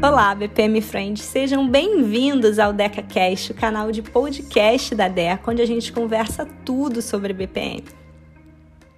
Olá, BPM Friends, sejam bem-vindos ao DecaCast, o canal de podcast da Deca, onde a gente conversa tudo sobre BPM.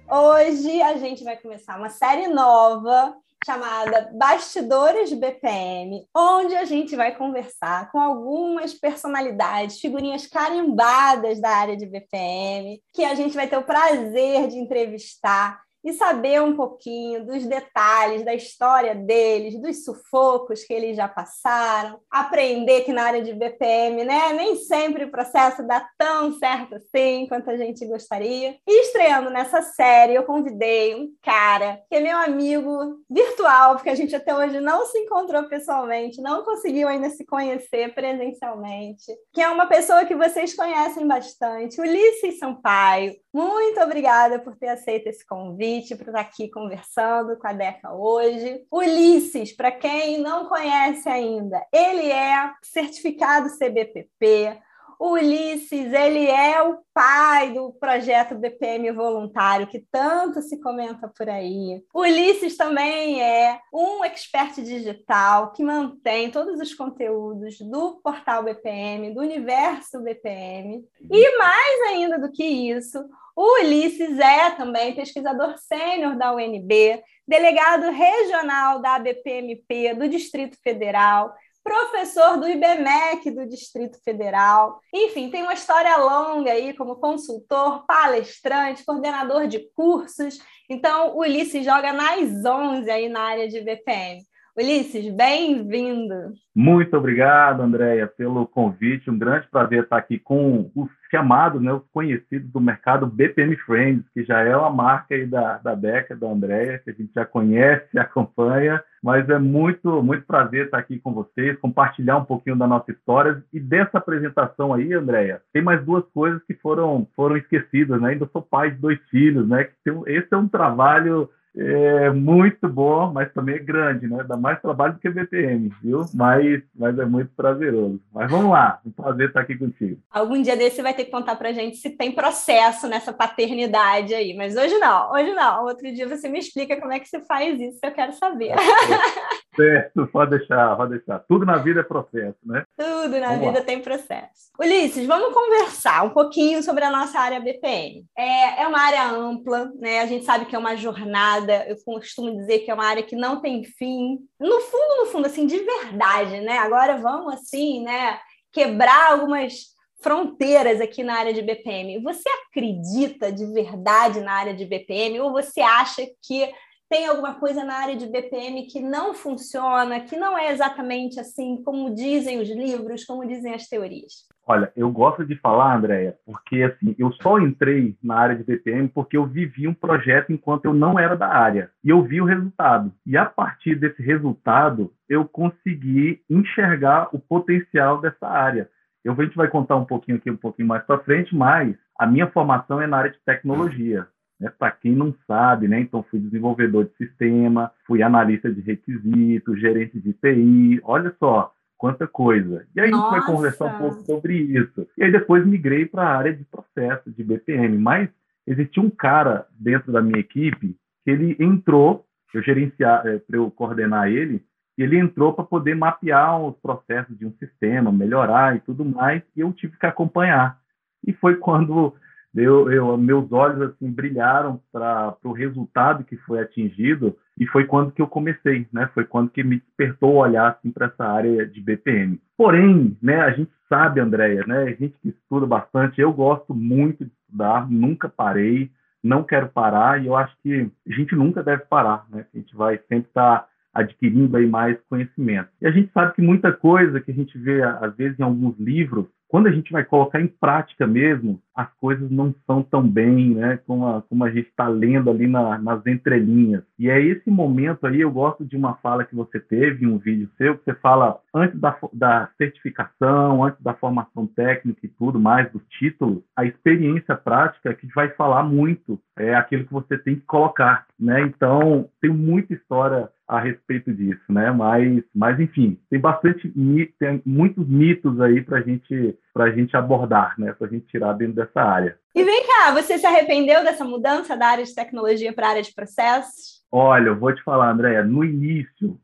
Hoje a gente vai começar uma série nova chamada Bastidores de BPM, onde a gente vai conversar com algumas personalidades, figurinhas carimbadas da área de BPM, que a gente vai ter o prazer de entrevistar e saber um pouquinho dos detalhes da história deles, dos sufocos que eles já passaram, aprender que na área de BPM, né, nem sempre o processo dá tão certo assim quanto a gente gostaria. E estreando nessa série, eu convidei um cara que é meu amigo virtual, porque a gente até hoje não se encontrou pessoalmente, não conseguiu ainda se conhecer presencialmente, que é uma pessoa que vocês conhecem bastante, Ulisses Sampaio. Muito obrigada por ter aceito esse convite convite para estar aqui conversando com a Deca hoje. Ulisses, para quem não conhece ainda, ele é certificado CBPP. O Ulisses, ele é o pai do projeto BPM voluntário, que tanto se comenta por aí. O Ulisses também é um expert digital que mantém todos os conteúdos do portal BPM, do universo BPM. E mais ainda do que isso, o Ulisses é também pesquisador sênior da UNB, delegado regional da ABPMP do Distrito Federal, professor do IBMEC do Distrito Federal. Enfim, tem uma história longa aí como consultor, palestrante, coordenador de cursos. Então, o Ulisses joga nas 11 aí na área de BPM. Ulisses, bem-vindo. Muito obrigado, Andréia, pelo convite. Um grande prazer estar aqui com os chamados, né, os conhecidos do mercado BPM Friends, que já é uma marca aí da, da década, da Andréia, que a gente já conhece acompanha. Mas é muito, muito prazer estar aqui com vocês, compartilhar um pouquinho da nossa história. E dessa apresentação aí, Andréia, tem mais duas coisas que foram, foram esquecidas, né? Ainda sou pai de dois filhos, né? Esse é um trabalho é muito bom, mas também é grande, né? Dá mais trabalho do que BPM, viu? Mas, mas é muito prazeroso. Mas vamos lá, um prazer estar aqui contigo. Algum dia desse você vai ter que contar pra gente se tem processo nessa paternidade aí, mas hoje não, hoje não. Outro dia você me explica como é que você faz isso, eu quero saber. Certo, pode deixar, pode deixar. Tudo na vida é processo, né? Tudo na vamos vida lá. tem processo. Ulisses, vamos conversar um pouquinho sobre a nossa área BPM. É, é uma área ampla, né? A gente sabe que é uma jornada, eu costumo dizer que é uma área que não tem fim. No fundo, no fundo, assim, de verdade, né? Agora vamos, assim, né, quebrar algumas fronteiras aqui na área de BPM. Você acredita de verdade na área de BPM ou você acha que tem alguma coisa na área de BPM que não funciona, que não é exatamente assim como dizem os livros, como dizem as teorias? Olha, eu gosto de falar, Andréia, porque assim, eu só entrei na área de BPM porque eu vivi um projeto enquanto eu não era da área. E eu vi o resultado. E a partir desse resultado, eu consegui enxergar o potencial dessa área. Eu, a gente vai contar um pouquinho aqui, um pouquinho mais para frente, mas a minha formação é na área de tecnologia. Né? Para quem não sabe, né? então fui desenvolvedor de sistema, fui analista de requisitos, gerente de TI, olha só quanta coisa. E aí Nossa. a gente vai conversar um pouco sobre isso. E aí depois migrei para a área de processo, de BPM, mas existia um cara dentro da minha equipe que ele entrou, eu gerenciar, é, para eu coordenar ele, e ele entrou para poder mapear os processos de um sistema, melhorar e tudo mais, e eu tive que acompanhar. E foi quando eu, eu, meus olhos assim brilharam para o resultado que foi atingido e foi quando que eu comecei, né? Foi quando que me despertou o olhar assim para essa área de BPM. Porém, né? A gente sabe, Andréia, né? A gente que estuda bastante, eu gosto muito de estudar, nunca parei, não quero parar e eu acho que a gente nunca deve parar, né? A gente vai sempre estar tá adquirindo aí mais conhecimento. E a gente sabe que muita coisa que a gente vê às vezes em alguns livros quando a gente vai colocar em prática mesmo, as coisas não são tão bem, né, como a, como a gente está lendo ali na, nas entrelinhas. E é esse momento aí, eu gosto de uma fala que você teve em um vídeo seu, que você fala antes da, da certificação, antes da formação técnica e tudo mais, do título, a experiência prática que vai falar muito, é aquilo que você tem que colocar, né? Então, tem muita história a respeito disso, né? Mas, mas enfim, tem bastante, tem muitos mitos aí para gente, a gente abordar, né? Para a gente tirar dentro dessa área. E vem cá, você se arrependeu dessa mudança da área de tecnologia para a área de processos? Olha, eu vou te falar, Andréia, no início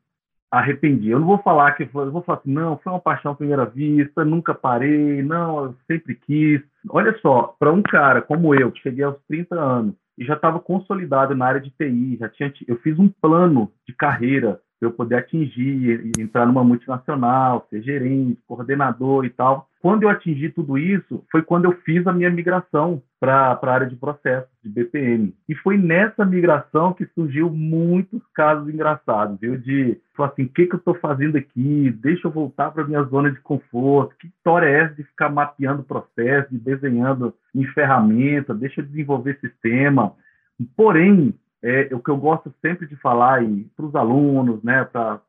arrependi. Eu não vou falar que eu vou falar assim, não, foi uma paixão à primeira vista, nunca parei, não, eu sempre quis. Olha só, para um cara como eu, que cheguei aos 30 anos e já estava consolidado na área de TI, já tinha, eu fiz um plano de carreira para eu poder atingir, entrar numa multinacional, ser gerente, coordenador e tal. Quando eu atingi tudo isso, foi quando eu fiz a minha migração para a área de processos, de BPM. E foi nessa migração que surgiu muitos casos engraçados, viu? De, falar assim, o que, que eu estou fazendo aqui? Deixa eu voltar para minha zona de conforto. Que história é essa de ficar mapeando processo, de desenhando em ferramenta? Deixa eu desenvolver sistema. Porém, é, o que eu gosto sempre de falar para os alunos, né, para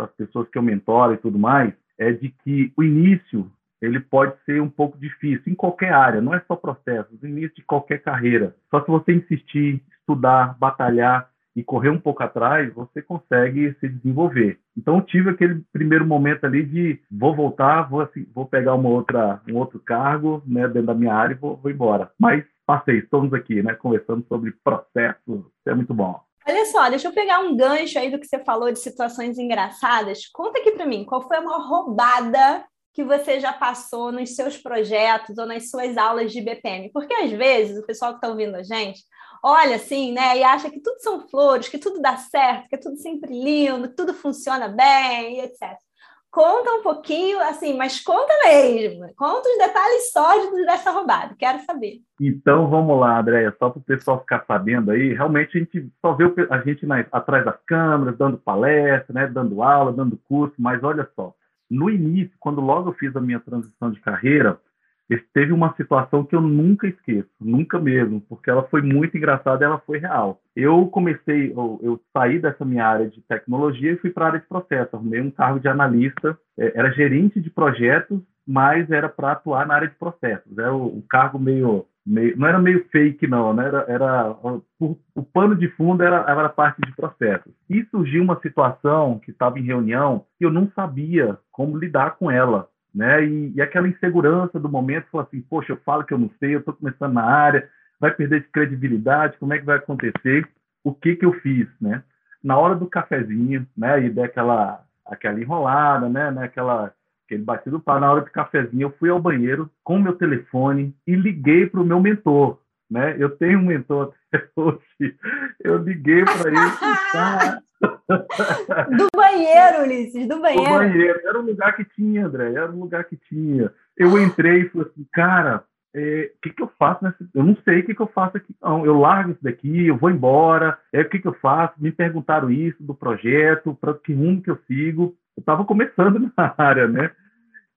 as pessoas que eu mentoro e tudo mais, é de que o início ele pode ser um pouco difícil em qualquer área, não é só processo, o início de qualquer carreira. Só se você insistir, estudar, batalhar e correr um pouco atrás, você consegue se desenvolver. Então tive aquele primeiro momento ali de vou voltar, vou, assim, vou pegar uma outra, um outro cargo né, dentro da minha área e vou, vou embora. Mas passei, estamos aqui, né, conversando sobre processos, é muito bom. Olha só, deixa eu pegar um gancho aí do que você falou de situações engraçadas. Conta aqui para mim, qual foi a maior roubada que você já passou nos seus projetos ou nas suas aulas de BPM? Porque às vezes o pessoal que está ouvindo a gente olha assim, né, e acha que tudo são flores, que tudo dá certo, que é tudo sempre lindo, que tudo funciona bem, etc. Conta um pouquinho, assim, mas conta mesmo. Conta os detalhes sólidos dessa roubada. Quero saber. Então, vamos lá, Andréia. Só para o pessoal ficar sabendo aí, realmente a gente só vê a gente atrás das câmeras, dando palestra, né, dando aula, dando curso, mas olha só. No início, quando logo eu fiz a minha transição de carreira, teve uma situação que eu nunca esqueço, nunca mesmo, porque ela foi muito engraçada ela foi real. Eu comecei, eu, eu saí dessa minha área de tecnologia e fui para a área de processo, arrumei um cargo de analista, é, era gerente de projetos, mas era para atuar na área de processos. Era o, o cargo meio, meio, não era meio fake não, né? era, era o, o pano de fundo era, era parte de processos. E surgiu uma situação que estava em reunião e eu não sabia como lidar com ela né? E, e, aquela insegurança do momento, falou assim, poxa, eu falo que eu não sei, eu estou começando na área, vai perder de credibilidade, como é que vai acontecer? O que que eu fiz, né? Na hora do cafezinho, né? E daquela aquela enrolada, né aquela aquele batido pá, na hora do cafezinho, eu fui ao banheiro com o meu telefone e liguei para o meu mentor, né? Eu tenho um mentor até hoje. Eu liguei para ele. do banheiro, Ulisses, do banheiro. Do banheiro. Era um lugar que tinha, André, era um lugar que tinha. Eu entrei e falei assim, cara, o é, que, que eu faço nessa... Eu não sei o que, que eu faço aqui, não. Eu largo isso daqui, eu vou embora. É, o que, que eu faço? Me perguntaram isso do projeto, para que rumo que eu sigo. Eu estava começando na área, né?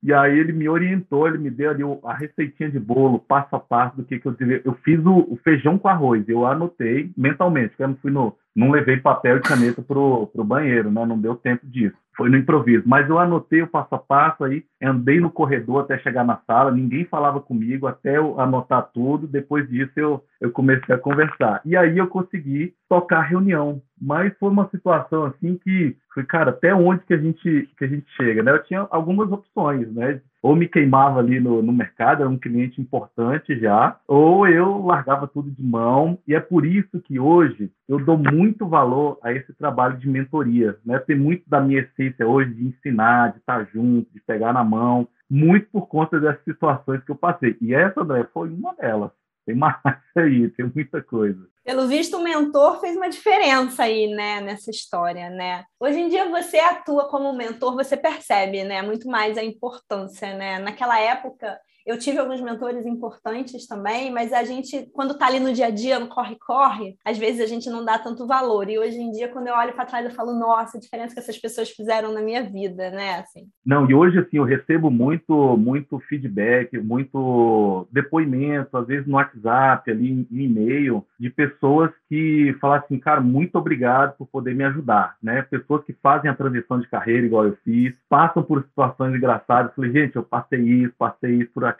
E aí ele me orientou, ele me deu ali a receitinha de bolo, passo a passo do que, que eu devia. Eu fiz o, o feijão com arroz, eu anotei mentalmente, porque eu não fui no, não levei papel e caneta pro, pro banheiro, né? Não deu tempo disso. Foi no improviso. Mas eu anotei o passo a passo aí, andei no corredor até chegar na sala, ninguém falava comigo até eu anotar tudo. Depois disso eu, eu comecei a conversar. E aí eu consegui tocar a reunião. Mas foi uma situação assim que cara, até onde que a gente que a gente chega, né? Eu tinha algumas opções, né? ou me queimava ali no, no mercado, era um cliente importante já, ou eu largava tudo de mão. E é por isso que hoje eu dou muito valor a esse trabalho de mentoria. Né? Tem muito da minha essência hoje de ensinar, de estar junto, de pegar na mão, muito por conta dessas situações que eu passei. E essa, André, foi uma delas. Tem mais aí, tem muita coisa. Pelo visto, o mentor fez uma diferença aí, né, nessa história, né? Hoje em dia você atua como mentor, você percebe, né, muito mais a importância, né? Naquela época, eu tive alguns mentores importantes também, mas a gente, quando está ali no dia a dia, no corre-corre, às vezes a gente não dá tanto valor. E hoje em dia, quando eu olho para trás, eu falo, nossa, a diferença que essas pessoas fizeram na minha vida, né? Assim. Não, e hoje, assim, eu recebo muito, muito feedback, muito depoimento, às vezes no WhatsApp, ali em e-mail, de pessoas que falam assim, cara, muito obrigado por poder me ajudar, né? Pessoas que fazem a transição de carreira igual eu fiz, passam por situações engraçadas. Falei, gente, eu passei isso, passei isso por aquilo.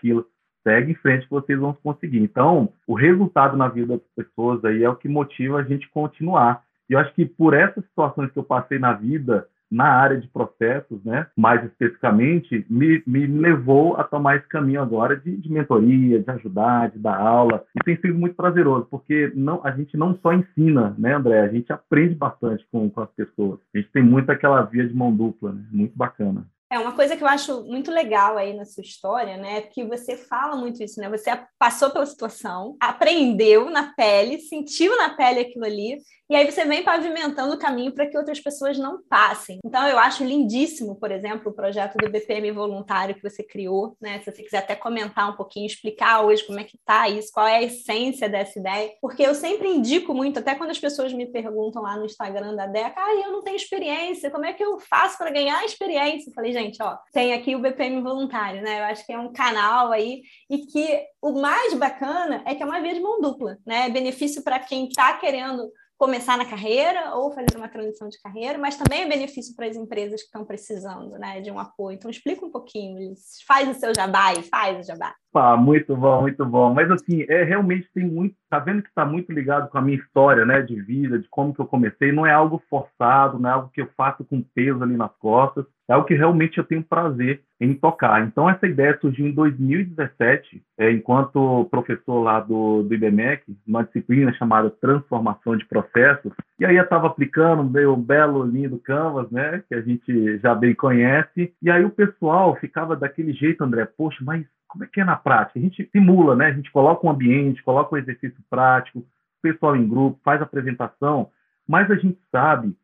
Segue em frente que vocês vão conseguir. Então, o resultado na vida das pessoas aí é o que motiva a gente continuar. E eu acho que por essas situações que eu passei na vida, na área de processos, né, mais especificamente, me, me levou a tomar esse caminho agora de, de mentoria, de ajudar, de dar aula. E tem sido muito prazeroso, porque não, a gente não só ensina, né, André? A gente aprende bastante com, com as pessoas. A gente tem muito aquela via de mão dupla, né? Muito bacana. É uma coisa que eu acho muito legal aí na sua história, né? Que você fala muito isso, né? Você passou pela situação, aprendeu na pele, sentiu na pele aquilo ali, e aí você vem pavimentando o caminho para que outras pessoas não passem. Então eu acho lindíssimo, por exemplo, o projeto do BPM voluntário que você criou, né? Se você quiser até comentar um pouquinho, explicar hoje como é que tá isso, qual é a essência dessa ideia, porque eu sempre indico muito, até quando as pessoas me perguntam lá no Instagram da Deca, ah, eu não tenho experiência, como é que eu faço para ganhar experiência? Eu falei, gente, ó, tem aqui o BPM voluntário, né? Eu acho que é um canal aí e que o mais bacana é que é uma via de mão dupla, né? Benefício para quem está querendo começar na carreira ou fazer uma transição de carreira, mas também é benefício para as empresas que estão precisando, né, de um apoio. Então explica um pouquinho, faz o seu jabá e faz o jabá. Ah, muito bom, muito bom. Mas assim, é realmente tem muito, tá vendo que está muito ligado com a minha história, né, de vida, de como que eu comecei. Não é algo forçado, não é algo que eu faço com peso ali nas costas é o que realmente eu tenho prazer em tocar. Então, essa ideia surgiu em 2017, é, enquanto professor lá do, do IBMEC, numa disciplina chamada Transformação de Processos, e aí eu estava aplicando um belo, lindo Canvas, né, que a gente já bem conhece, e aí o pessoal ficava daquele jeito, André, poxa, mas como é que é na prática? A gente simula, né, a gente coloca um ambiente, coloca um exercício prático, o pessoal em grupo, faz apresentação, mas a gente sabe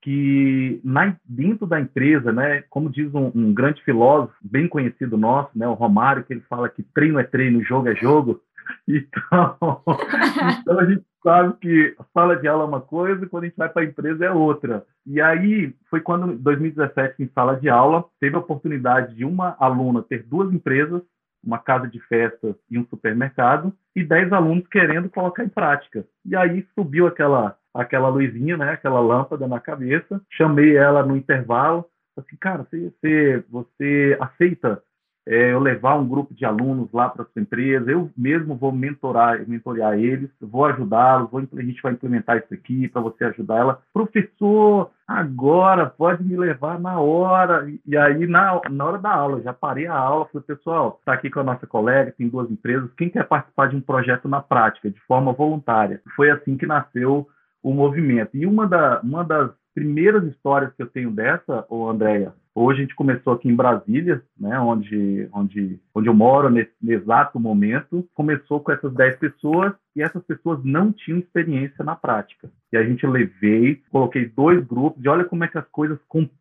que na, dentro da empresa, né, como diz um, um, grande filósofo bem conhecido nosso, né, o Romário, que ele fala que treino é treino, jogo é jogo. Então, então a gente sabe que a sala de aula é uma coisa, quando a gente vai para a empresa é outra. E aí foi quando, em 2017, em sala de aula, teve a oportunidade de uma aluna ter duas empresas, uma casa de festas e um supermercado, e dez alunos querendo colocar em prática. E aí subiu aquela aquela luzinha, né, aquela lâmpada na cabeça, chamei ela no intervalo, assim, cara, você, você, você aceita é, eu levar um grupo de alunos lá para sua empresa, eu mesmo vou mentorar, mentorear eles, vou ajudá-los, a gente vai implementar isso aqui para você ajudar ela. Professor, agora pode me levar na hora. E aí, na, na hora da aula, já parei a aula, falei, pessoal, está aqui com a nossa colega, tem duas empresas, quem quer participar de um projeto na prática, de forma voluntária? Foi assim que nasceu o movimento. E uma, da, uma das primeiras histórias que eu tenho dessa, ô Andréia, hoje a gente começou aqui em Brasília, né, onde, onde, onde eu moro nesse, nesse exato momento, começou com essas 10 pessoas e essas pessoas não tinham experiência na prática. E a gente levei, coloquei dois grupos e olha como é que as coisas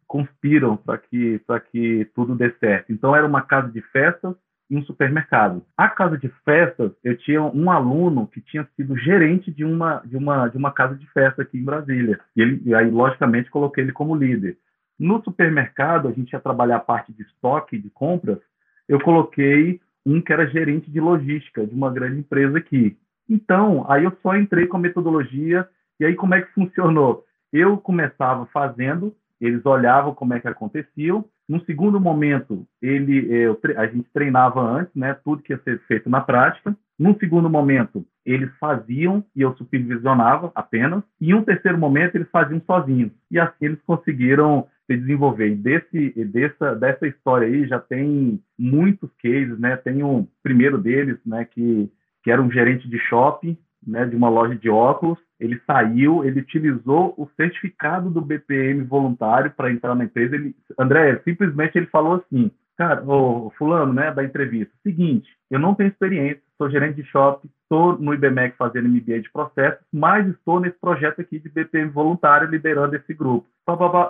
conspiram para que, que tudo dê certo. Então era uma casa de festas em um supermercado. A casa de festas, eu tinha um aluno que tinha sido gerente de uma, de uma, de uma casa de festa aqui em Brasília. E, ele, e aí, logicamente, coloquei ele como líder. No supermercado, a gente ia trabalhar a parte de estoque, de compras, eu coloquei um que era gerente de logística de uma grande empresa aqui. Então, aí eu só entrei com a metodologia, e aí como é que funcionou? Eu começava fazendo, eles olhavam como é que aconteciam, num segundo momento, ele, é, eu, a gente treinava antes, né, tudo que ia ser feito na prática. Num segundo momento, eles faziam e eu supervisionava apenas. E em um terceiro momento, eles faziam sozinhos. E assim eles conseguiram se desenvolver. E desse, dessa, dessa história aí já tem muitos cases, né? Tem um primeiro deles, né, que, que era um gerente de shopping, né, de uma loja de óculos, ele saiu, ele utilizou o certificado do BPM voluntário para entrar na empresa. Ele, André, simplesmente ele falou assim, cara, o fulano, né, da entrevista, seguinte, eu não tenho experiência, sou gerente de shopping, estou no IBMEC fazendo MBA de processos, mas estou nesse projeto aqui de BPM voluntário liderando esse grupo.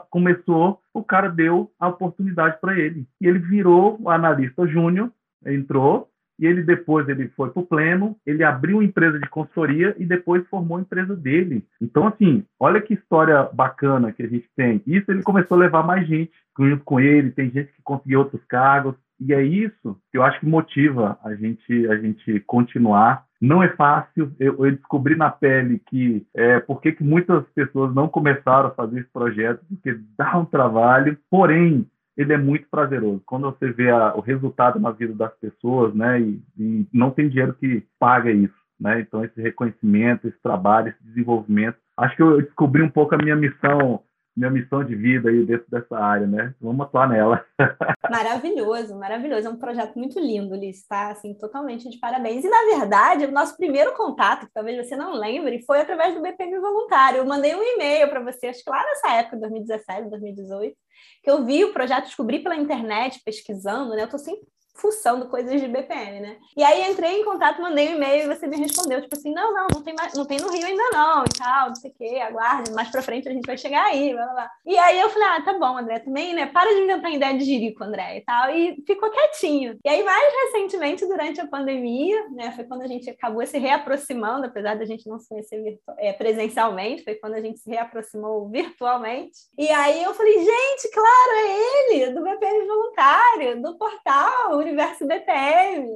Começou, o cara deu a oportunidade para ele. E ele virou o analista júnior, entrou, e ele depois ele foi para o Pleno, ele abriu uma empresa de consultoria e depois formou a empresa dele. Então, assim, olha que história bacana que a gente tem. Isso ele começou a levar mais gente junto com ele, tem gente que conseguiu outros cargos, e é isso que eu acho que motiva a gente, a gente continuar. Não é fácil, eu, eu descobri na pele que é, por que muitas pessoas não começaram a fazer esse projeto, porque dá um trabalho, porém, ele é muito prazeroso. Quando você vê a, o resultado na vida das pessoas, né, e, e, não tem dinheiro que paga isso, né? Então esse reconhecimento, esse trabalho, esse desenvolvimento, acho que eu descobri um pouco a minha missão minha missão de vida aí dentro dessa área, né? Vamos atuar nela. Maravilhoso, maravilhoso. É um projeto muito lindo, Liz, tá? Assim, totalmente de parabéns. E, na verdade, o nosso primeiro contato, que talvez você não lembre, foi através do BPM Voluntário. Eu mandei um e-mail para você, acho que lá nessa época, 2017, 2018, que eu vi o projeto, descobri pela internet, pesquisando, né? Eu tô sempre fuçando coisas de BPM, né? E aí entrei em contato, mandei um e-mail e você me respondeu, tipo assim, não, não, não tem, mais, não tem no Rio ainda não, e tal, não sei o quê, aguarde, mais pra frente a gente vai chegar aí, blá, blá, blá. E aí eu falei, ah, tá bom, André, também, né? Para de inventar ideia de jirico, André, e tal, e ficou quietinho. E aí, mais recentemente, durante a pandemia, né, foi quando a gente acabou se reaproximando, apesar da gente não se conhecer é, presencialmente, foi quando a gente se reaproximou virtualmente. E aí eu falei, gente, claro, é ele, do BPM Voluntário, do portal, universo BPM.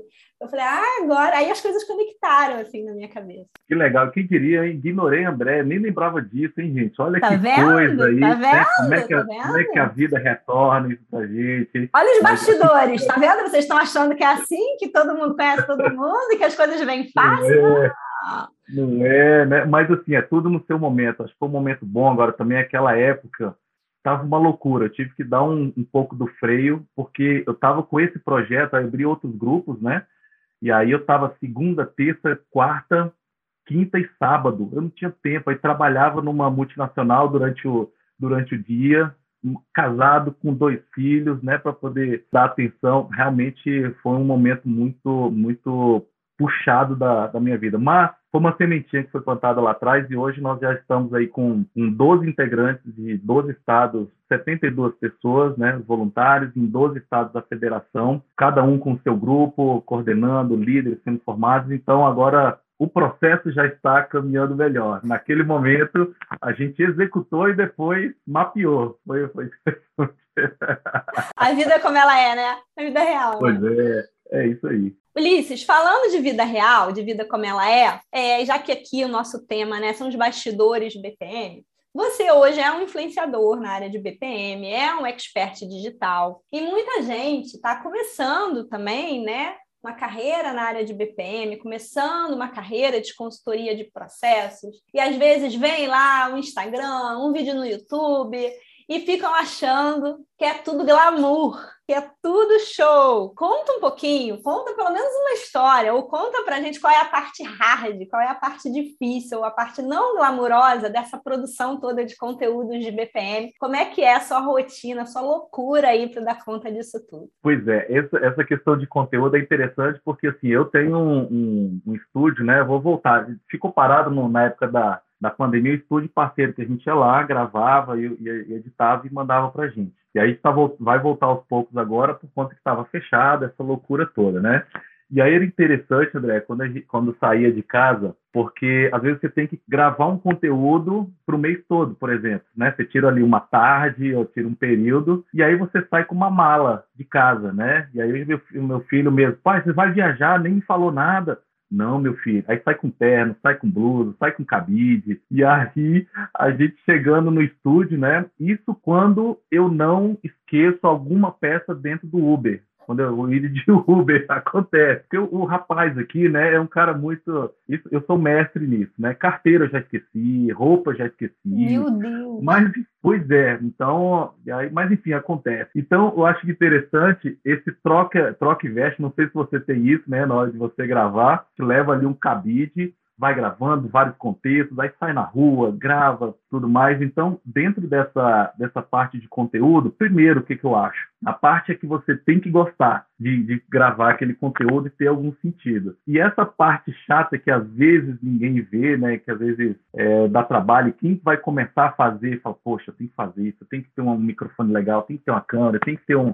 Eu falei, ah, agora. Aí as coisas conectaram, assim, na minha cabeça. Que legal. Quem diria, hein? Ignorei André, nem lembrava disso, hein, gente? Olha tá que vendo? coisa aí. Tá né? vendo? Como, é que a, tá como é que a vida retorna isso pra gente? Olha os bastidores, tá vendo? Vocês estão achando que é assim, que todo mundo conhece todo mundo e que as coisas vêm fácil? Não é, não é né? Mas, assim, é tudo no seu momento. Acho que foi um momento bom agora também, aquela época estava uma loucura. Eu tive que dar um, um, pouco do freio, porque eu estava com esse projeto, aí abri outros grupos, né? E aí eu estava segunda, terça, quarta, quinta e sábado. Eu não tinha tempo. Aí trabalhava numa multinacional durante o, durante o dia, casado com dois filhos, né, para poder dar atenção. Realmente foi um momento muito, muito puxado da, da minha vida. Mas foi uma sementinha que foi plantada lá atrás e hoje nós já estamos aí com, com 12 integrantes de 12 estados, 72 pessoas, né, voluntários, em 12 estados da federação, cada um com seu grupo, coordenando, líderes sendo formados. Então, agora o processo já está caminhando melhor. Naquele momento, a gente executou e depois mapeou. Foi, foi... A vida é como ela é, né? A vida real. Pois né? é, é isso aí. Ulisses, falando de vida real, de vida como ela é, é, já que aqui o nosso tema né, são os bastidores de BPM, você hoje é um influenciador na área de BPM, é um expert digital, e muita gente está começando também, né? Uma carreira na área de BPM, começando uma carreira de consultoria de processos, e às vezes vem lá um Instagram, um vídeo no YouTube, e ficam achando que é tudo glamour, que é tudo show. Conta um pouquinho, conta pelo menos uma história, ou conta pra gente qual é a parte hard, qual é a parte difícil, a parte não glamurosa dessa produção toda de conteúdos de BPM. Como é que é a sua rotina, a sua loucura aí para dar conta disso tudo? Pois é, essa, essa questão de conteúdo é interessante porque assim, eu tenho um, um, um estúdio, né? Vou voltar, ficou parado no, na época da da pandemia, o estúdio parceiro que a gente ia lá, gravava e, e editava e mandava para a gente. E aí tá, vai voltar aos poucos agora, por conta que estava fechado, essa loucura toda, né? E aí era interessante, André, quando, gente, quando saía de casa, porque às vezes você tem que gravar um conteúdo para o mês todo, por exemplo, né? Você tira ali uma tarde ou tira um período e aí você sai com uma mala de casa, né? E aí meu, meu filho mesmo, pai, você vai viajar, nem me falou nada. Não, meu filho. Aí sai com terno, sai com blusa, sai com cabide. E aí a gente chegando no estúdio, né? Isso quando eu não esqueço alguma peça dentro do Uber quando eu ir de Uber acontece. Porque o, o, rapaz aqui, né, é um cara muito. Isso, eu sou mestre nisso, né? Carteira eu já esqueci, roupa eu já esqueci. Meu Deus! Mas, pois é, então. Aí, mas enfim, acontece. Então, eu acho interessante esse troca, troca e veste. Não sei se você tem isso, né, na hora de você gravar, que leva ali um cabide vai gravando vários contextos, aí sai na rua, grava, tudo mais. Então, dentro dessa, dessa parte de conteúdo, primeiro, o que, que eu acho? A parte é que você tem que gostar de, de gravar aquele conteúdo e ter algum sentido. E essa parte chata que às vezes ninguém vê, né, que às vezes é, dá trabalho, quem vai começar a fazer, fala, poxa, tem que fazer isso, tem que ter um microfone legal, tem que ter uma câmera, tem que ter um...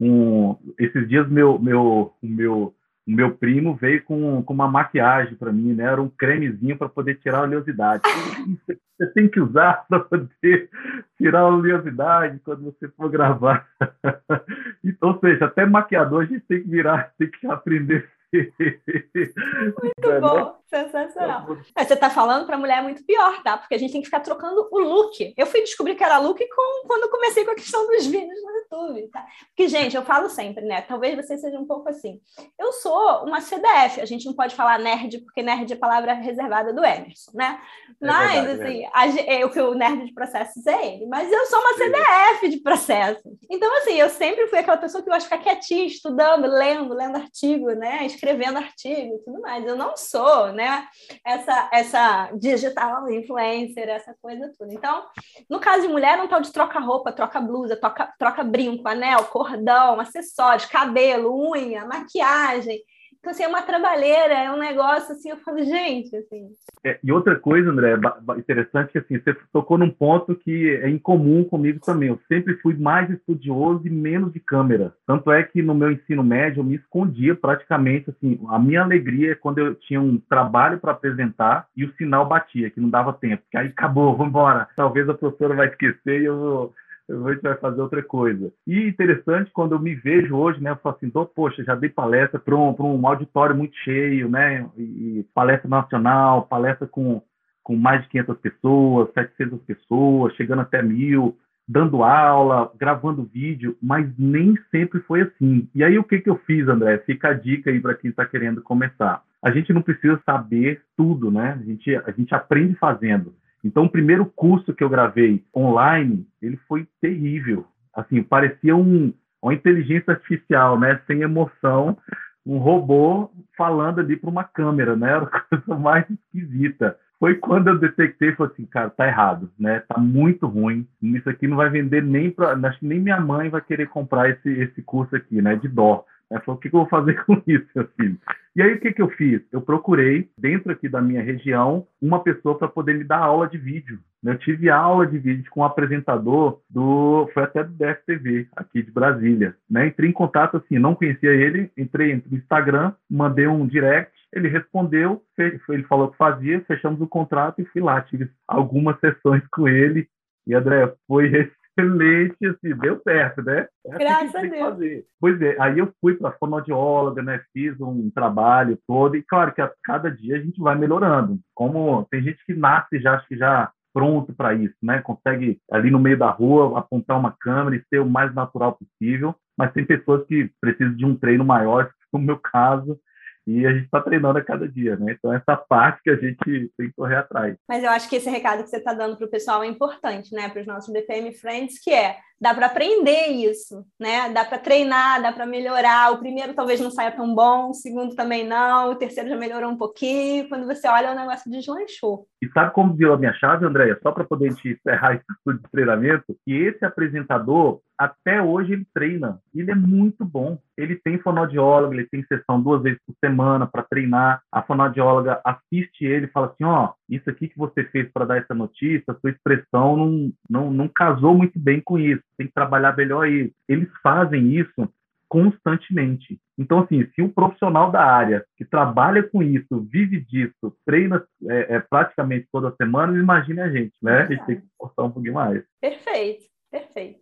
um... Esses dias, meu, meu, meu o meu primo veio com, com uma maquiagem para mim, né? Era um cremezinho para poder tirar a oleosidade. Você tem que usar para poder tirar a oleosidade quando você for gravar. então, ou seja, até maquiador a gente tem que virar, tem que aprender muito é, bom, né? sensacional. É, você está falando para mulher é muito pior, tá? Porque a gente tem que ficar trocando o look. Eu fui descobrir que era look com, quando comecei com a questão dos vídeos no YouTube. Tá? Porque, gente, eu falo sempre, né? Talvez você seja um pouco assim. Eu sou uma CDF, a gente não pode falar nerd, porque nerd é palavra reservada do Emerson, né? É mas, verdade, assim, é. eu, o nerd de processos é ele, mas eu sou uma CDF de processos. Então, assim, eu sempre fui aquela pessoa que gosta de ficar quietinha, estudando, lendo, lendo artigo, né? Escrevendo artigo e tudo mais. Eu não sou, né? Essa, essa digital influencer, essa coisa toda. Então, no caso de mulher, não tal de troca roupa, troca blusa, troca, troca brinco, anel, cordão, acessórios, cabelo, unha, maquiagem. Então, assim, é uma trabalheira, é um negócio assim, eu falo, gente, assim. É, e outra coisa, André, interessante que assim, você tocou num ponto que é incomum comigo também. Eu sempre fui mais estudioso e menos de câmera. Tanto é que no meu ensino médio eu me escondia praticamente, assim, a minha alegria é quando eu tinha um trabalho para apresentar e o sinal batia, que não dava tempo. Que aí acabou, vamos embora. Talvez a professora vai esquecer e eu vou a gente vai fazer outra coisa. E interessante, quando eu me vejo hoje, né, eu falo assim, poxa, já dei palestra para um, um auditório muito cheio, né, e, palestra nacional, palestra com, com mais de 500 pessoas, 700 pessoas, chegando até mil, dando aula, gravando vídeo, mas nem sempre foi assim. E aí o que, que eu fiz, André? Fica a dica aí para quem está querendo começar. A gente não precisa saber tudo, né? A gente, a gente aprende fazendo. Então, o primeiro curso que eu gravei online, ele foi terrível. Assim, parecia um, uma inteligência artificial, né? Sem emoção, um robô falando ali para uma câmera, né? Era a coisa mais esquisita. Foi quando eu detectei, falei assim, cara, tá errado, né? Tá muito ruim. Isso aqui não vai vender nem para, acho que nem minha mãe vai querer comprar esse esse curso aqui, né? De dó. Ela falou, o que, eu vou fazer com isso, meu filho? E aí, o que, que eu fiz? Eu procurei, dentro aqui da minha região, uma pessoa para poder me dar aula de vídeo. Eu tive aula de vídeo com um apresentador do, foi até do DFTV, aqui de Brasília. Né? Entrei em contato, assim, não conhecia ele, entrei no Instagram, mandei um direct, ele respondeu, ele falou que fazia, fechamos o contrato e fui lá. Tive algumas sessões com ele. E, André, foi excelente, assim, deu certo, né? É Graças assim a Deus. Fazer. Pois é, aí eu fui para a fonoaudióloga, né? Fiz um trabalho todo, e claro que a cada dia a gente vai melhorando. Como tem gente que nasce já, acho que já pronto para isso, né? Consegue ali no meio da rua apontar uma câmera e ser o mais natural possível, mas tem pessoas que precisam de um treino maior, no meu caso, e a gente está treinando a cada dia, né? Então, essa parte que a gente tem que correr atrás. Mas eu acho que esse recado que você está dando para o pessoal é importante, né? Para os nossos BPM Friends, que é dá para aprender isso, né? Dá para treinar, dá para melhorar. O primeiro talvez não saia tão bom, o segundo também não, o terceiro já melhorou um pouquinho. Quando você olha, o negócio deslanchou. E sabe como deu a minha chave, Andréia? Só para poder te encerrar estudo de treinamento, que esse apresentador, até hoje, ele treina. Ele é muito bom. Ele tem fonoaudiólogo, ele tem sessão duas vezes por semana para treinar. A fonoaudióloga assiste ele e fala assim: ó, oh, isso aqui que você fez para dar essa notícia, a sua expressão não, não, não casou muito bem com isso, tem que trabalhar melhor isso. Eles fazem isso constantemente. Então, assim, se um profissional da área que trabalha com isso, vive disso, treina é, é, praticamente toda semana, imagine a gente, né? A gente tem que esforçar um pouquinho mais. Perfeito, perfeito.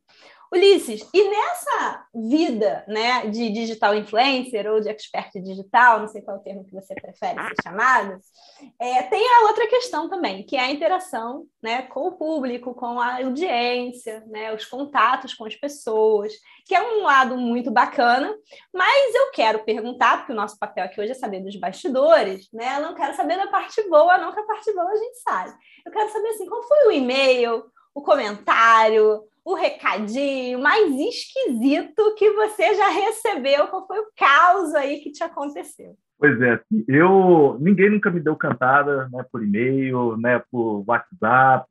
Ulisses, e nessa vida né, de digital influencer ou de expert digital, não sei qual é o termo que você prefere ser chamado, é, tem a outra questão também, que é a interação né, com o público, com a audiência, né, os contatos com as pessoas, que é um lado muito bacana, mas eu quero perguntar, porque o nosso papel aqui hoje é saber dos bastidores, né? Eu não quero saber da parte boa, não, que a parte boa a gente sabe. Eu quero saber assim, qual foi o e-mail, o comentário, o recadinho mais esquisito que você já recebeu? Qual foi o caos aí que te aconteceu? Pois é, assim, eu ninguém nunca me deu cantada, né, por e-mail, né, por WhatsApp,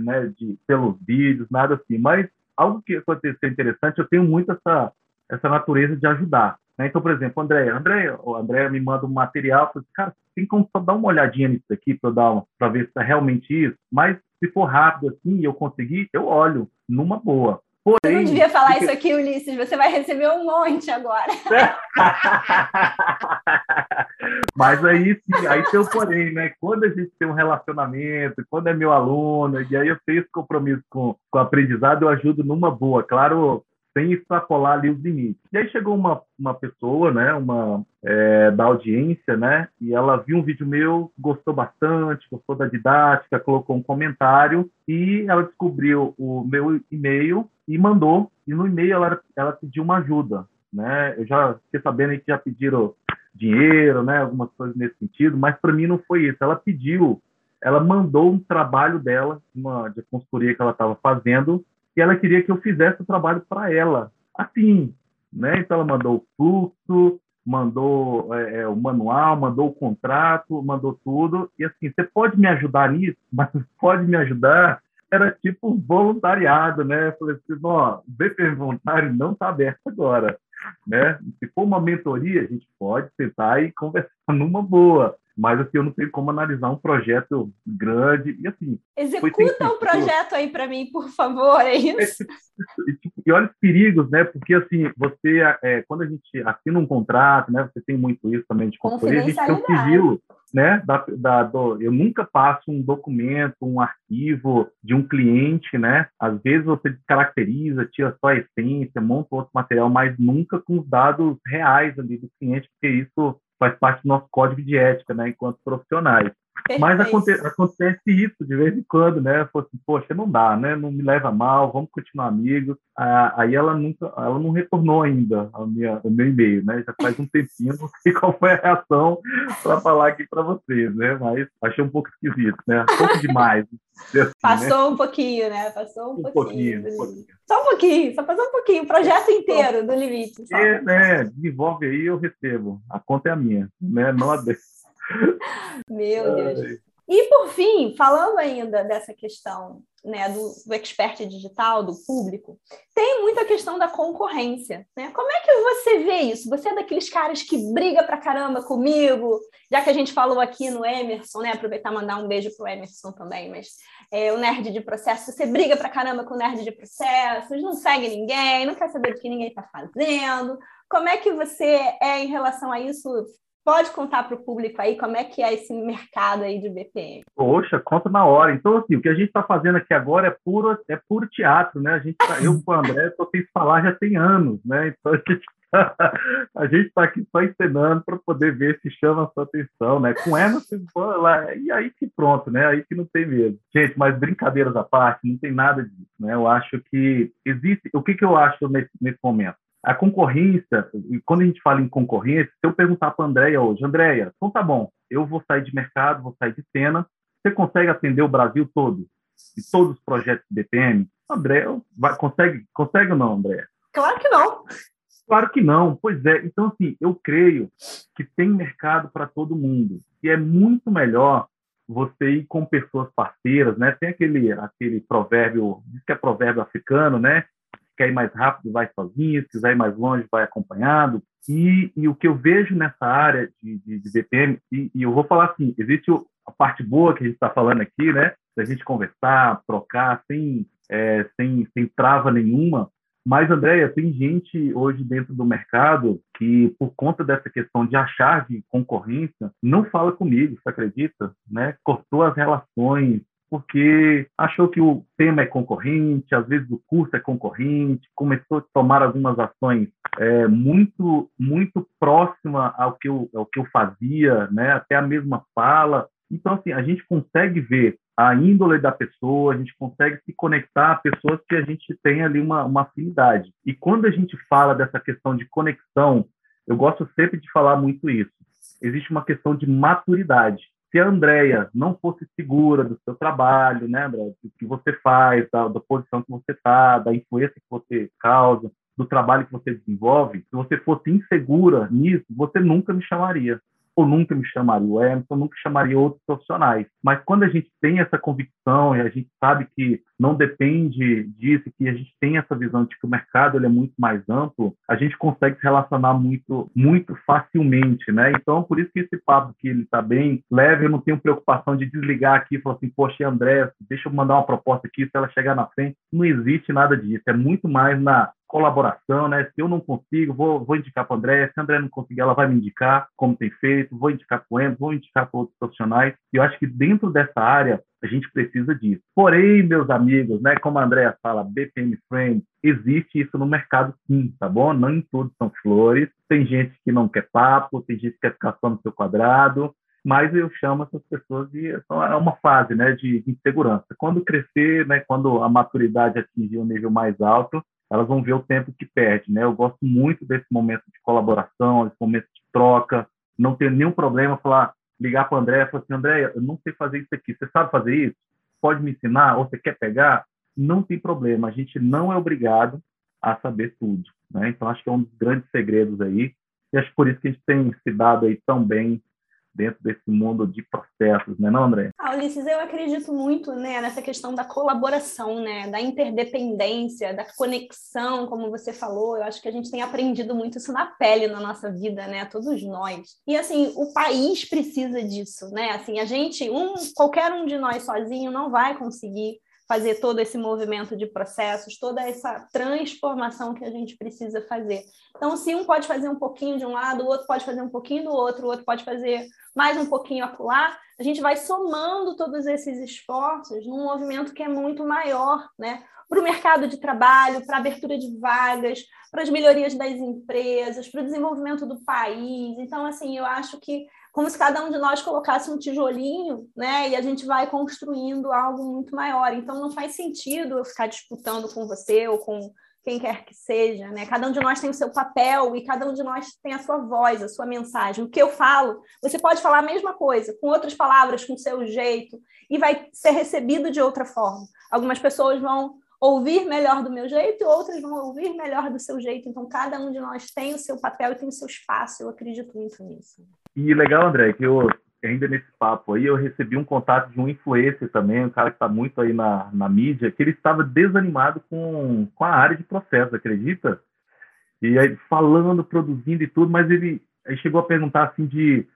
né, de pelos vídeos, nada assim. Mas algo que aconteceu interessante, eu tenho muito essa essa natureza de ajudar. Né? Então, por exemplo, André, André, o André me manda um material, eu falo, cara, tem como só dar uma olhadinha nisso aqui para dar para ver se é realmente isso. Mas se for rápido assim e eu conseguir, eu olho numa boa. Porém, você não devia falar porque... isso aqui, Ulisses. Você vai receber um monte agora. Mas aí sim, aí tem o porém, né? Quando a gente tem um relacionamento, quando é meu aluno, e aí eu tenho esse compromisso com, com o aprendizado, eu ajudo numa boa. Claro, sem extrapolar ali os limites. E aí chegou uma, uma pessoa, né, uma é, da audiência, né, e ela viu um vídeo meu, gostou bastante, gostou da didática, colocou um comentário e ela descobriu o meu e-mail e mandou. E no e-mail ela, ela pediu uma ajuda, né? Eu já fiquei sabendo que já pediram dinheiro, né, algumas coisas nesse sentido, mas para mim não foi isso. Ela pediu, ela mandou um trabalho dela, uma de consultoria que ela estava fazendo e ela queria que eu fizesse o trabalho para ela, assim, né? Então ela mandou o fluxo, mandou é, é, o manual, mandou o contrato, mandou tudo e assim, você pode me ajudar nisso, mas pode me ajudar era tipo voluntariado, né? Eu falei assim, ó, o BP voluntário não está aberto agora, né? Se for uma mentoria, a gente pode sentar e conversar numa boa mas assim, eu não tenho como analisar um projeto grande e assim. Executa um projeto aí para mim, por favor, é isso. É, tipo, e olha os perigos, né? Porque assim, você, é, quando a gente assina um contrato, né? Você tem muito isso também de consultoria, a gente tem o sigilo, né? Da, da, do, eu nunca passo um documento, um arquivo de um cliente, né? Às vezes você descaracteriza, tira só a essência, monta outro material, mas nunca com os dados reais ali do cliente, porque isso faz parte do nosso código de ética, né, enquanto profissionais. Perfeito. Mas aconte acontece isso de vez em quando, né? Assim, poxa, não dá, né? Não me leva mal, vamos continuar amigos. Ah, aí ela nunca, ela não retornou ainda a minha, o meu e-mail, né? Já faz um tempinho, não sei qual foi a reação para falar aqui para vocês, né? Mas achei um pouco esquisito, né? Um pouco demais. Assim, né? Passou né? um pouquinho, né? Passou um, um pouquinho. pouquinho, pouquinho. Só um pouquinho, só passou um pouquinho, o projeto inteiro do limite. Só. É, né? Desenvolve aí, eu recebo. A conta é a minha, né? Não a dele. Meu Deus. E por fim, falando ainda dessa questão né, do, do, expert digital, do público, tem muita questão da concorrência. Né? Como é que você vê isso? Você é daqueles caras que briga pra caramba comigo, já que a gente falou aqui no Emerson, né? Aproveitar e mandar um beijo pro Emerson também, mas é, o nerd de processo, você briga pra caramba com o nerd de processos, não segue ninguém, não quer saber do que ninguém está fazendo. Como é que você é em relação a isso pode contar para o público aí como é que é esse mercado aí de BPM? Poxa, conta na hora. Então, assim, o que a gente está fazendo aqui agora é puro, é puro teatro, né? A gente tá, eu com o André estou sem falar já tem anos, né? Então, a gente está aqui só encenando para poder ver se chama a sua atenção, né? Com Emerson, lá, e aí que pronto, né? Aí que não tem medo. Gente, mas brincadeiras à parte, não tem nada disso, né? Eu acho que existe... O que, que eu acho nesse, nesse momento? A concorrência, e quando a gente fala em concorrência, se eu perguntar para a Andréia hoje, Andréia, então tá bom, eu vou sair de mercado, vou sair de cena, você consegue atender o Brasil todo? E todos os projetos de BPM? Andréia, vai, consegue, consegue ou não, Andréia? Claro que não. Claro que não, pois é. Então, assim, eu creio que tem mercado para todo mundo. E é muito melhor você ir com pessoas parceiras, né? Tem aquele, aquele provérbio, diz que é provérbio africano, né? Quer ir mais rápido, vai sozinho, se quiser ir mais longe, vai acompanhado. E, e o que eu vejo nessa área de, de, de BPM, e, e, eu vou falar assim, existe a parte boa que a gente está falando aqui, né? Da gente conversar, trocar, sem, é, sem, sem trava nenhuma. Mas, Andréia, tem gente hoje dentro do mercado que, por conta dessa questão de achar de concorrência, não fala comigo, você acredita? Né? Cortou as relações, porque achou que o tema é concorrente, às vezes o curso é concorrente, começou a tomar algumas ações é, muito muito próxima ao que eu, ao que eu fazia, né? até a mesma fala. Então, assim, a gente consegue ver a índole da pessoa, a gente consegue se conectar a pessoas que a gente tem ali uma, uma afinidade. E quando a gente fala dessa questão de conexão, eu gosto sempre de falar muito isso. Existe uma questão de maturidade se a Andrea não fosse segura do seu trabalho, né, André, do que você faz, da, da posição que você está, da influência que você causa, do trabalho que você desenvolve, se você fosse insegura nisso, você nunca me chamaria ou nunca me chamaria o Emerson, nunca chamaria outros profissionais. Mas quando a gente tem essa convicção e a gente sabe que não depende disso, que a gente tem essa visão de que o mercado ele é muito mais amplo, a gente consegue se relacionar muito, muito facilmente, né? Então, por isso que esse papo que ele está bem leve, eu não tenho preocupação de desligar aqui e falar assim, poxa, André, deixa eu mandar uma proposta aqui, se ela chegar na frente, não existe nada disso. É muito mais na colaboração, né? Se eu não consigo, vou, vou indicar para André. Se André não conseguir, ela vai me indicar como tem feito. Vou indicar para o Enzo, vou indicar para outros profissionais. E eu acho que dentro dessa área, a gente precisa disso. Porém, meus amigos, né? Como a Andrea fala, BPM Friends, existe isso no mercado sim, tá bom? Não em tudo são flores. Tem gente que não quer papo, tem gente que quer ficar só no seu quadrado mas eu chamo essas pessoas de é uma fase né de insegurança quando crescer né quando a maturidade atingir um nível mais alto elas vão ver o tempo que perde né? Eu gosto muito desse momento de colaboração desse momento de troca. Não ter nenhum problema falar ligar para o André falar assim André eu não sei fazer isso aqui. Você sabe fazer isso? Pode me ensinar? Ou você quer pegar? Não tem problema. A gente não é obrigado a saber tudo né? Então acho que é um dos grandes segredos aí. E acho por isso que a gente tem se dado aí tão bem dentro desse mundo de processos, né, não, André? Ah, Ulisses, eu acredito muito né, nessa questão da colaboração, né, da interdependência, da conexão, como você falou. Eu acho que a gente tem aprendido muito isso na pele na nossa vida, né, todos nós. E assim, o país precisa disso, né? Assim, a gente, um, qualquer um de nós sozinho não vai conseguir fazer todo esse movimento de processos, toda essa transformação que a gente precisa fazer. Então, se um pode fazer um pouquinho de um lado, o outro pode fazer um pouquinho do outro, o outro pode fazer mais um pouquinho acolá, a gente vai somando todos esses esforços num movimento que é muito maior, né? Para o mercado de trabalho, para a abertura de vagas, para as melhorias das empresas, para o desenvolvimento do país. Então, assim, eu acho que como se cada um de nós colocasse um tijolinho, né? E a gente vai construindo algo muito maior. Então não faz sentido eu ficar disputando com você ou com quem quer que seja, né? Cada um de nós tem o seu papel e cada um de nós tem a sua voz, a sua mensagem. O que eu falo, você pode falar a mesma coisa, com outras palavras, com o seu jeito, e vai ser recebido de outra forma. Algumas pessoas vão ouvir melhor do meu jeito outras vão ouvir melhor do seu jeito. Então, cada um de nós tem o seu papel e tem o seu espaço. Eu acredito muito nisso. E legal, André, que eu ainda nesse papo aí, eu recebi um contato de um influencer também, um cara que está muito aí na, na mídia, que ele estava desanimado com, com a área de processo, acredita? E aí, falando, produzindo e tudo, mas ele aí chegou a perguntar assim de,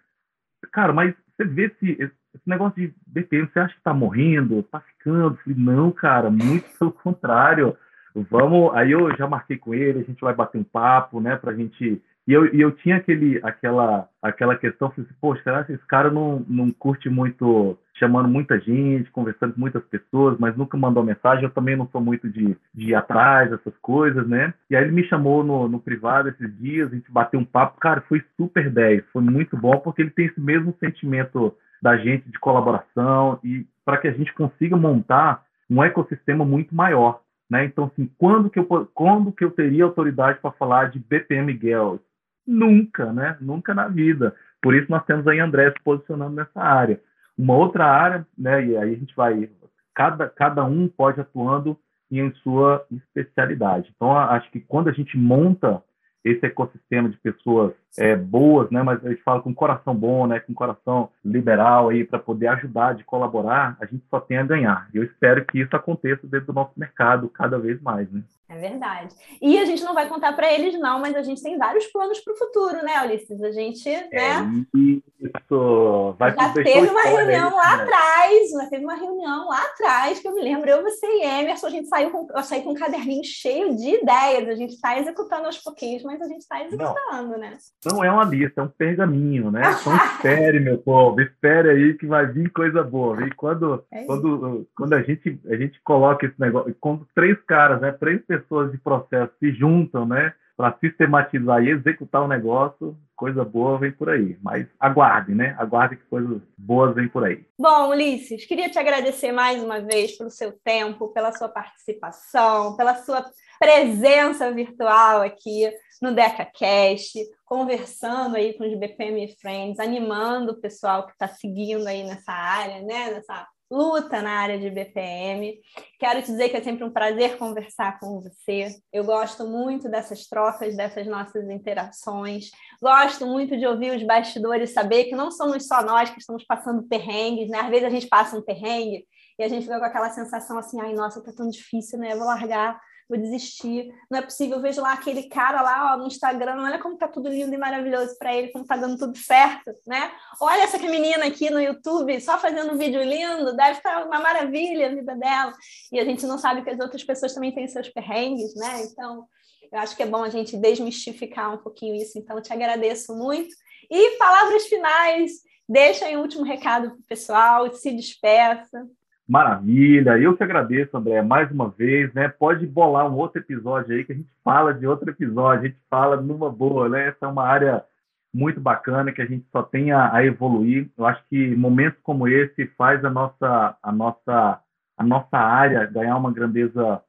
cara, mas você vê esse, esse negócio de BPM, você acha que está morrendo, está ficando? Falei, não, cara, muito pelo contrário. Vamos, aí eu já marquei com ele, a gente vai bater um papo, né, para a gente e eu, e eu tinha aquele, aquela, aquela questão, falei assim, poxa, será que esse cara não, não curte muito, chamando muita gente, conversando com muitas pessoas, mas nunca mandou mensagem, eu também não sou muito de, de ir atrás, essas coisas, né? E aí ele me chamou no, no privado esses dias, a gente bateu um papo, cara, foi super 10, foi muito bom, porque ele tem esse mesmo sentimento da gente de colaboração e para que a gente consiga montar um ecossistema muito maior. Né? Então, assim, quando que eu, quando que eu teria autoridade para falar de BPM Girls? Nunca, né? Nunca na vida. Por isso nós temos aí André se posicionando nessa área. Uma outra área, né? E aí a gente vai, cada, cada um pode atuando em sua especialidade. Então, acho que quando a gente monta esse ecossistema de pessoas é, boas, né? Mas a gente fala com coração bom, né? Com coração liberal aí para poder ajudar, de colaborar, a gente só tem a ganhar. E eu espero que isso aconteça dentro do nosso mercado cada vez mais, né? É verdade. E a gente não vai contar para eles, não, mas a gente tem vários planos para o futuro, né, Ulisses? A gente, é né? Isso. Vai já teve uma reunião aí, lá né? atrás, já teve uma reunião lá atrás, que eu me lembro, eu, você e Emerson, a gente saiu com, eu saí com um caderninho cheio de ideias, a gente está executando aos pouquinhos, mas a gente está executando, não, né? Não é uma lista, é um pergaminho, né? Então espere, meu povo, espere aí que vai vir coisa boa. E quando, é quando, quando a, gente, a gente coloca esse negócio, quando três caras, né, três pessoas de processo se juntam, né, para sistematizar e executar o negócio, coisa boa vem por aí. Mas aguarde, né? Aguarde que coisas boas vêm por aí. Bom, Ulisses, queria te agradecer mais uma vez pelo seu tempo, pela sua participação, pela sua presença virtual aqui no DecaCast, conversando aí com os BPM Friends, animando o pessoal que está seguindo aí nessa área, né? Nessa luta na área de BPM. Quero te dizer que é sempre um prazer conversar com você. Eu gosto muito dessas trocas, dessas nossas interações. Gosto muito de ouvir os bastidores, saber que não somos só nós que estamos passando perrengues, né? Às vezes a gente passa um perrengue e a gente fica com aquela sensação assim, ai, nossa, tá tão difícil, né? Eu vou largar, vou desistir. Não é possível, eu vejo lá aquele cara lá ó, no Instagram, olha como tá tudo lindo e maravilhoso para ele, como tá dando tudo certo, né? Olha essa menina aqui no YouTube, só fazendo um vídeo lindo, deve estar tá uma maravilha a vida dela. E a gente não sabe que as outras pessoas também têm seus perrengues, né? Então, eu acho que é bom a gente desmistificar um pouquinho isso. Então, te agradeço muito. E palavras finais, deixa aí um último recado para o pessoal, se despeça. Maravilha, eu que agradeço, André, mais uma vez, né? Pode bolar um outro episódio aí que a gente fala de outro episódio, a gente fala numa boa, né? Essa é uma área muito bacana que a gente só tem a, a evoluir. Eu acho que momentos como esse faz a nossa a nossa a nossa área ganhar uma grandeza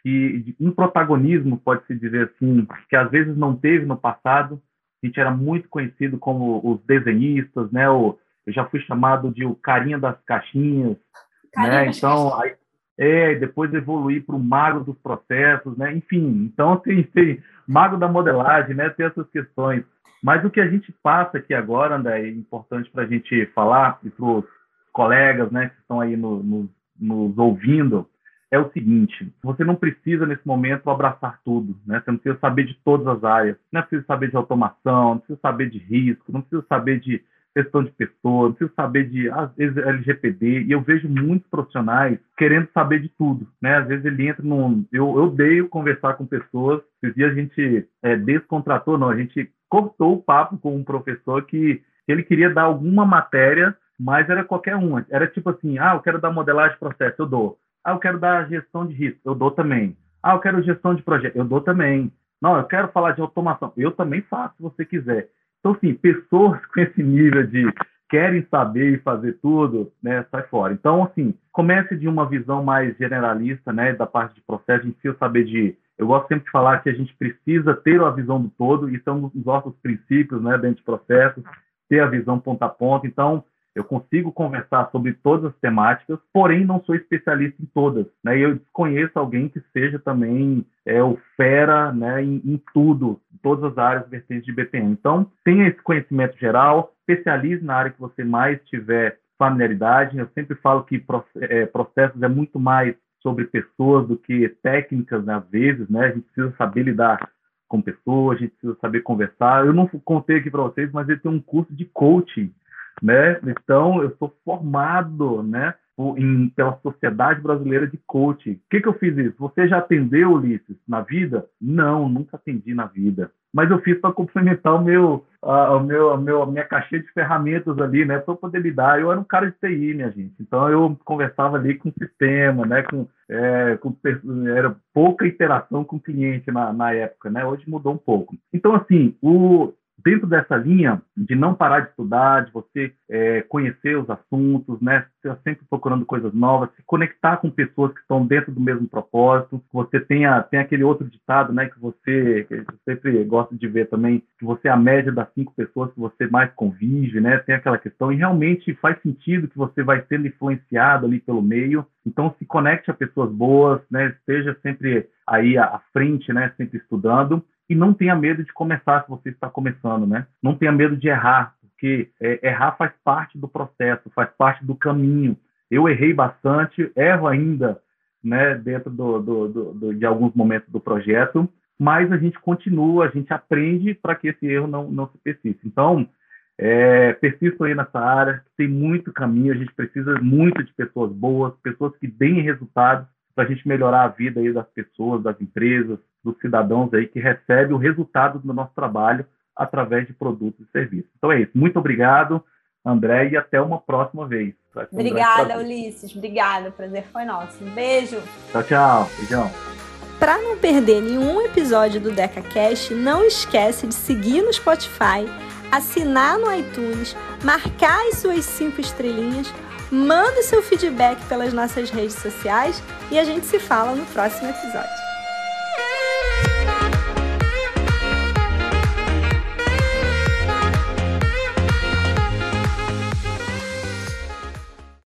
que um protagonismo pode se dizer assim que às vezes não teve no passado. A gente era muito conhecido como os desenhistas, né? O, eu já fui chamado de o carinha das caixinhas, né? Então, aí, é, depois evoluir para o mago dos processos, né? Enfim, então tem, tem mago da modelagem, né? Tem essas questões. Mas o que a gente passa aqui agora, André, é importante para a gente falar e para os colegas, né, que estão aí no, no, nos ouvindo, é o seguinte: você não precisa nesse momento abraçar tudo, né? Você não precisa saber de todas as áreas, não precisa saber de automação, não precisa saber de risco, não precisa saber de gestão de pessoas, preciso saber de, às vezes, LGPD, e eu vejo muitos profissionais querendo saber de tudo, né? Às vezes ele entra num... Eu, odeio conversar com pessoas, esses dias a gente é, descontratou, não, a gente cortou o papo com um professor que ele queria dar alguma matéria, mas era qualquer uma. Era tipo assim, ah, eu quero dar modelagem de processo, eu dou. Ah, eu quero dar gestão de risco, eu dou também. Ah, eu quero gestão de projeto, eu dou também. Não, eu quero falar de automação, eu também faço, se você quiser. Então, assim, pessoas com esse nível de querem saber e fazer tudo, né, sai fora. Então, assim, comece de uma visão mais generalista, né, da parte de processo, a gente precisa saber de... Eu gosto sempre de falar que a gente precisa ter a visão do todo, e são os nossos princípios, né, dentro de processos, ter a visão ponta a ponta. Então, eu consigo conversar sobre todas as temáticas, porém não sou especialista em todas. Né? Eu desconheço alguém que seja também é, o fera né, em, em tudo, todas as áreas vertentes de BPM. Então, tenha esse conhecimento geral, especialize na área que você mais tiver familiaridade. Eu sempre falo que é, processos é muito mais sobre pessoas do que técnicas, né, às vezes, né? A gente precisa saber lidar com pessoas, a gente precisa saber conversar. Eu não contei aqui para vocês, mas eu tenho um curso de coaching né? Então, eu sou formado, né? Em, pela Sociedade Brasileira de Coaching. O que, que eu fiz isso? Você já atendeu, Ulisses, na vida? Não, nunca atendi na vida. Mas eu fiz para complementar o meu, a, o meu, a, meu, a minha caixinha de ferramentas ali, né? Para poder lidar. Eu era um cara de TI, minha gente. Então eu conversava ali com o sistema, né? Com, é, com, era pouca interação com o cliente na, na época, né? Hoje mudou um pouco. Então, assim, o, dentro dessa linha de não parar de estudar, de você é, conhecer os assuntos, né, Você sempre procurando coisas novas, se conectar com pessoas que estão dentro do mesmo propósito, você tenha tem aquele outro ditado, né, que você que eu sempre gosto de ver também, que você é a média das cinco pessoas que você mais convive, né, tem aquela questão e realmente faz sentido que você vai sendo influenciado ali pelo meio, então se conecte a pessoas boas, né, esteja sempre aí à frente, né, sempre estudando e não tenha medo de começar se você está começando, né? Não tenha medo de errar, porque é, errar faz parte do processo, faz parte do caminho. Eu errei bastante, erro ainda, né, dentro do, do, do, de alguns momentos do projeto, mas a gente continua, a gente aprende para que esse erro não, não se persista. Então, é, persisto aí nessa área, tem muito caminho, a gente precisa muito de pessoas boas, pessoas que deem resultados para a gente melhorar a vida aí das pessoas, das empresas, dos cidadãos aí que recebem o resultado do nosso trabalho através de produtos e serviços. Então é isso. Muito obrigado, André, e até uma próxima vez. Obrigada, Ulisses. Obrigada. O prazer foi nosso. Um beijo. Tchau, tchau. Beijão. Para não perder nenhum episódio do DecaCast, não esquece de seguir no Spotify, assinar no iTunes, marcar as suas cinco estrelinhas, manda seu feedback pelas nossas redes sociais e a gente se fala no próximo episódio.